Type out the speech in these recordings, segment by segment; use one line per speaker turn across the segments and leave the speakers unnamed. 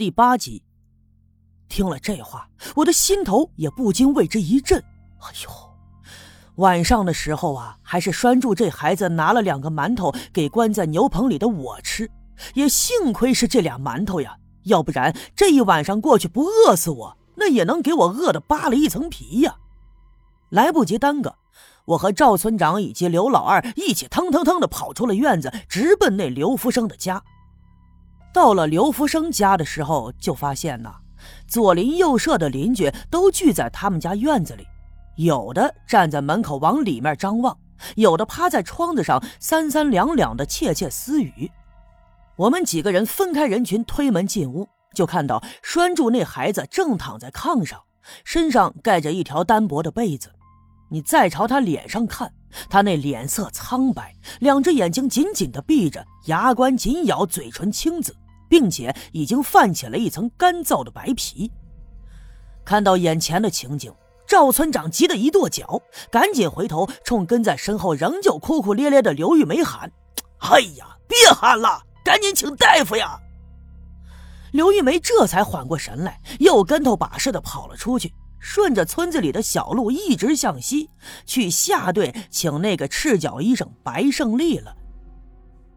第八集。听了这话，我的心头也不禁为之一震。哎呦，晚上的时候啊，还是拴住这孩子拿了两个馒头给关在牛棚里的我吃，也幸亏是这俩馒头呀，要不然这一晚上过去不饿死我，那也能给我饿的扒了一层皮呀。来不及耽搁，我和赵村长以及刘老二一起腾腾腾的跑出了院子，直奔那刘福生的家。到了刘福生家的时候，就发现呐，左邻右舍的邻居都聚在他们家院子里，有的站在门口往里面张望，有的趴在窗子上三三两两的窃窃私语。我们几个人分开人群，推门进屋，就看到拴住那孩子正躺在炕上，身上盖着一条单薄的被子。你再朝他脸上看，他那脸色苍白，两只眼睛紧紧的闭着，牙关紧咬，嘴唇青紫，并且已经泛起了一层干燥的白皮。看到眼前的情景，赵村长急得一跺脚，赶紧回头冲跟在身后仍旧哭哭咧咧的刘玉梅喊：“哎呀，别喊了，赶紧请大夫呀！”刘玉梅这才缓过神来，又跟头把式的跑了出去。顺着村子里的小路一直向西，去下队请那个赤脚医生白胜利了。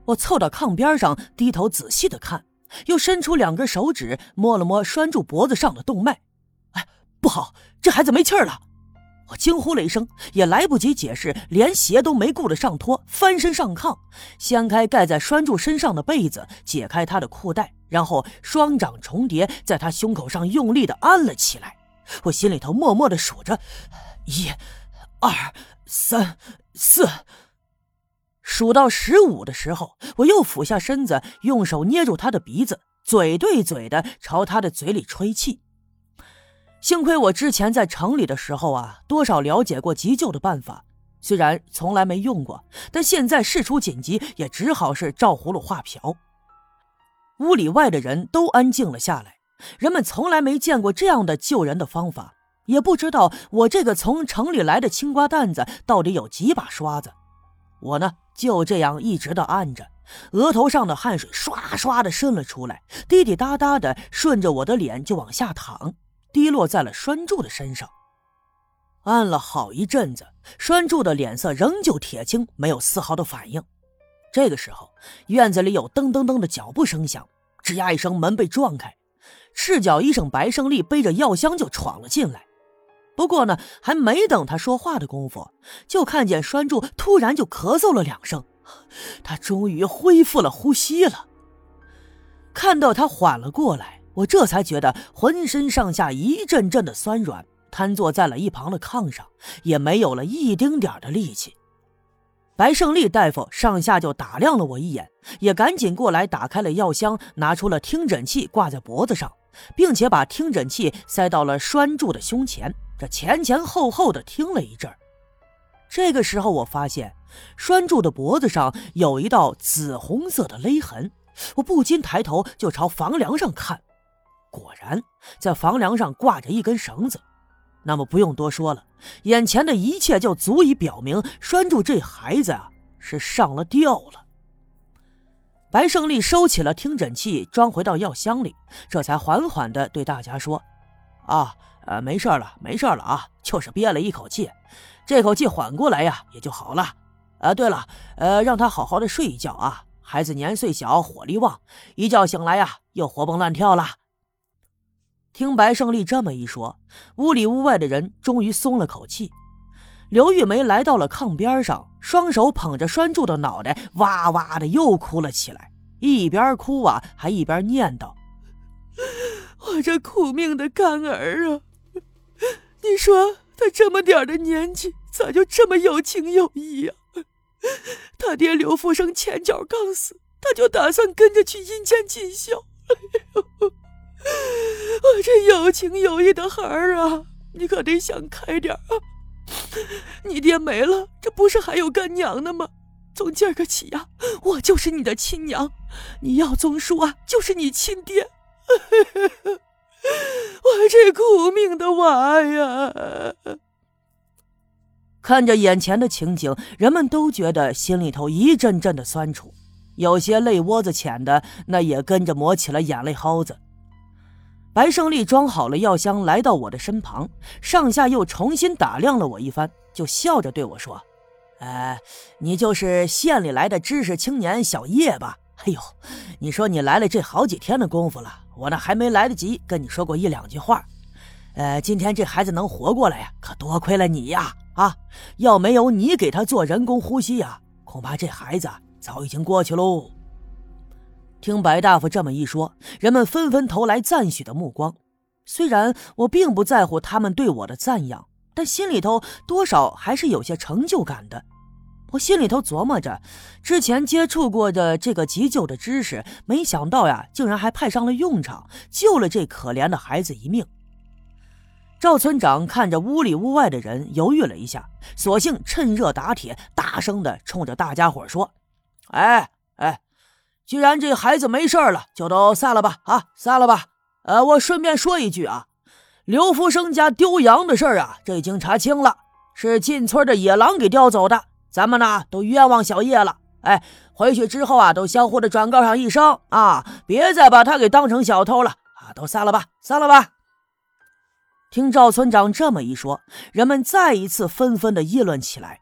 我凑到炕边上，低头仔细的看，又伸出两根手指摸了摸拴住脖子上的动脉。哎，不好，这孩子没气儿了！我惊呼了一声，也来不及解释，连鞋都没顾得上脱，翻身上炕，掀开盖在拴住身上的被子，解开他的裤带，然后双掌重叠在他胸口上，用力的按了起来。我心里头默默的数着，一、二、三、四，数到十五的时候，我又俯下身子，用手捏住他的鼻子，嘴对嘴的朝他的嘴里吹气。幸亏我之前在城里的时候啊，多少了解过急救的办法，虽然从来没用过，但现在事出紧急，也只好是照葫芦画瓢。屋里外的人都安静了下来。人们从来没见过这样的救人的方法，也不知道我这个从城里来的青瓜蛋子到底有几把刷子。我呢，就这样一直的按着，额头上的汗水唰唰的渗了出来，滴滴答答的顺着我的脸就往下淌，滴落在了栓柱的身上。按了好一阵子，栓柱的脸色仍旧铁青，没有丝毫的反应。这个时候，院子里有噔噔噔的脚步声响，吱呀一声，门被撞开。赤脚医生白胜利背着药箱就闯了进来，不过呢，还没等他说话的功夫，就看见栓柱突然就咳嗽了两声，他终于恢复了呼吸了。看到他缓了过来，我这才觉得浑身上下一阵阵的酸软，瘫坐在了一旁的炕上，也没有了一丁点的力气。白胜利大夫上下就打量了我一眼，也赶紧过来打开了药箱，拿出了听诊器挂在脖子上。并且把听诊器塞到了栓柱的胸前，这前前后后的听了一阵这个时候，我发现栓柱的脖子上有一道紫红色的勒痕，我不禁抬头就朝房梁上看，果然在房梁上挂着一根绳子。那么不用多说了，眼前的一切就足以表明栓柱这孩子啊是上了吊了。白胜利收起了听诊器，装回到药箱里，这才缓缓地对大家说：“啊，呃，没事了，没事了啊，就是憋了一口气，这口气缓过来呀，也就好了。啊，对了，呃，让他好好的睡一觉啊，孩子年岁小，火力旺，一觉醒来呀，又活蹦乱跳了。”听白胜利这么一说，屋里屋外的人终于松了口气。刘玉梅来到了炕边上，双手捧着栓柱的脑袋，哇哇的又哭了起来。一边哭啊，还一边念叨：“
我这苦命的干儿啊！你说他这么点的年纪，咋就这么有情有义呀？他爹刘福生前脚刚死，他就打算跟着去阴间尽孝。我这有情有义的孩儿啊，你可得想开点啊！”你爹没了，这不是还有干娘呢吗？从今儿个起呀，我就是你的亲娘，你要宗叔啊，就是你亲爹。我这苦命的娃呀！
看着眼前的情景，人们都觉得心里头一阵阵的酸楚，有些泪窝子浅的，那也跟着抹起了眼泪蒿子。白胜利装好了药箱，来到我的身旁，上下又重新打量了我一番，就笑着对我说：“呃，你就是县里来的知识青年小叶吧？哎呦，你说你来了这好几天的功夫了，我呢还没来得及跟你说过一两句话。呃，今天这孩子能活过来呀，可多亏了你呀！啊，要没有你给他做人工呼吸呀，恐怕这孩子早已经过去喽。”听白大夫这么一说，人们纷纷投来赞许的目光。虽然我并不在乎他们对我的赞扬，但心里头多少还是有些成就感的。我心里头琢磨着，之前接触过的这个急救的知识，没想到呀，竟然还派上了用场，救了这可怜的孩子一命。赵村长看着屋里屋外的人，犹豫了一下，索性趁热打铁，大声的冲着大家伙说：“哎哎！”既然这孩子没事了，就都散了吧！啊，散了吧！呃，我顺便说一句啊，刘福生家丢羊的事儿啊，这已经查清了，是进村的野狼给叼走的。咱们呢，都冤枉小叶了。哎，回去之后啊，都相互的转告上一声啊，别再把他给当成小偷了啊！都散了吧，散了吧！听赵村长这么一说，人们再一次纷纷的议论起来。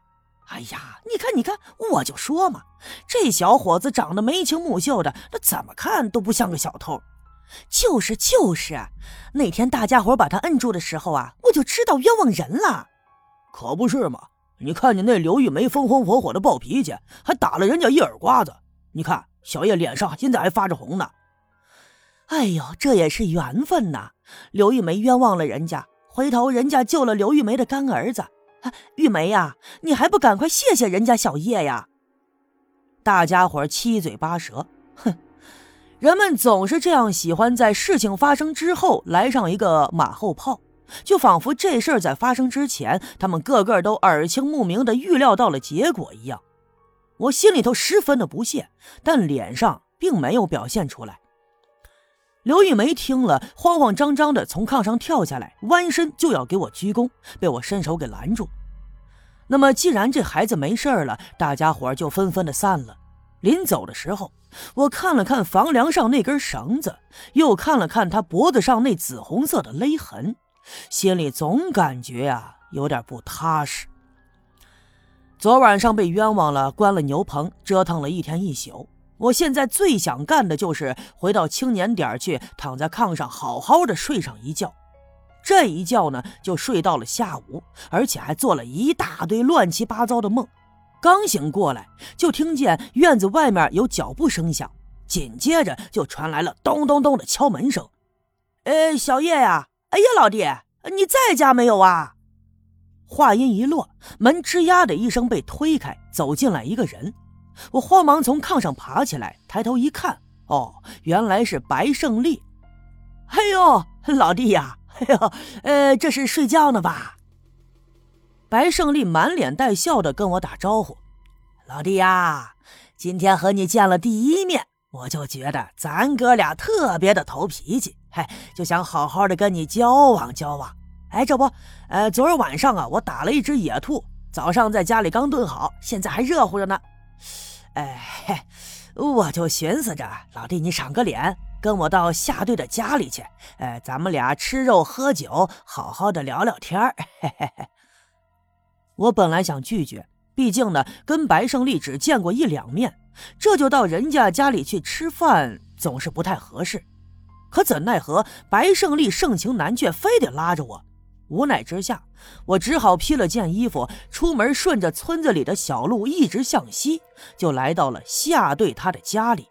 哎呀，你看，你看，我就说嘛，这小伙子长得眉清目秀的，那怎么看都不像个小偷。就是就是，那天大家伙把他摁住的时候啊，我就知道冤枉人了。
可不是嘛？你看你那刘玉梅风风火火的暴脾气，还打了人家一耳刮子。你看小叶脸上现在还发着红呢。
哎呦，这也是缘分呐！刘玉梅冤枉了人家，回头人家救了刘玉梅的干儿子。玉梅呀，你还不赶快谢谢人家小叶呀！大家伙七嘴八舌，哼，人们总是这样喜欢在事情发生之后来上一个马后炮，就仿佛这事儿在发生之前，他们个个都耳清目明的预料到了结果一样。我心里头十分的不屑，但脸上并没有表现出来。刘玉梅听了，慌慌张张的从炕上跳下来，弯身就要给我鞠躬，被我伸手给拦住。那么，既然这孩子没事了，大家伙就纷纷的散了。临走的时候，我看了看房梁上那根绳子，又看了看他脖子上那紫红色的勒痕，心里总感觉呀有点不踏实。昨晚上被冤枉了，关了牛棚，折腾了一天一宿。我现在最想干的就是回到青年点去，躺在炕上好好的睡上一觉。这一觉呢，就睡到了下午，而且还做了一大堆乱七八糟的梦。刚醒过来，就听见院子外面有脚步声响，紧接着就传来了咚咚咚的敲门声。呃，小叶呀，哎呀，老弟，你在家没有啊？话音一落，门吱呀的一声被推开，走进来一个人。我慌忙从炕上爬起来，抬头一看，哦，原来是白胜利。哎呦，老弟呀，哎呦，呃，这是睡觉呢吧？白胜利满脸带笑的跟我打招呼：“老弟呀，今天和你见了第一面，我就觉得咱哥俩特别的投脾气，嗨，就想好好的跟你交往交往。哎，这不，呃，昨儿晚上啊，我打了一只野兔，早上在家里刚炖好，现在还热乎着呢。”哎，我就寻思着，老弟，你赏个脸，跟我到夏队的家里去。哎，咱们俩吃肉喝酒，好好的聊聊天儿。我本来想拒绝，毕竟呢，跟白胜利只见过一两面，这就到人家家里去吃饭，总是不太合适。可怎奈何白胜利盛情难却，非得拉着我。无奈之下，我只好披了件衣服，出门顺着村子里的小路一直向西，就来到了夏队他的家里。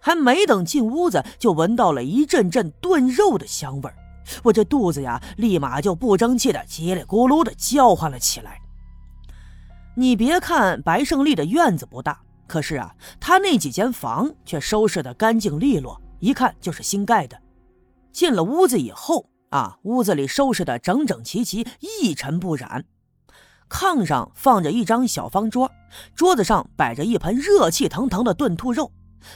还没等进屋子，就闻到了一阵阵炖肉的香味儿我这肚子呀，立马就不争气的叽里咕噜的叫唤了起来。你别看白胜利的院子不大，可是啊，他那几间房却收拾的干净利落，一看就是新盖的。进了屋子以后。啊，屋子里收拾的整整齐齐，一尘不染。炕上放着一张小方桌，桌子上摆着一盆热气腾腾的炖兔肉，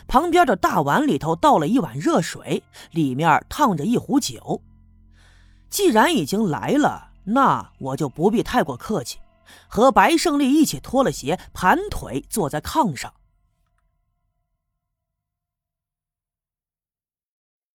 旁边的大碗里头倒了一碗热水，里面烫着一壶酒。既然已经来了，那我就不必太过客气，和白胜利一起脱了鞋，盘腿坐在炕上，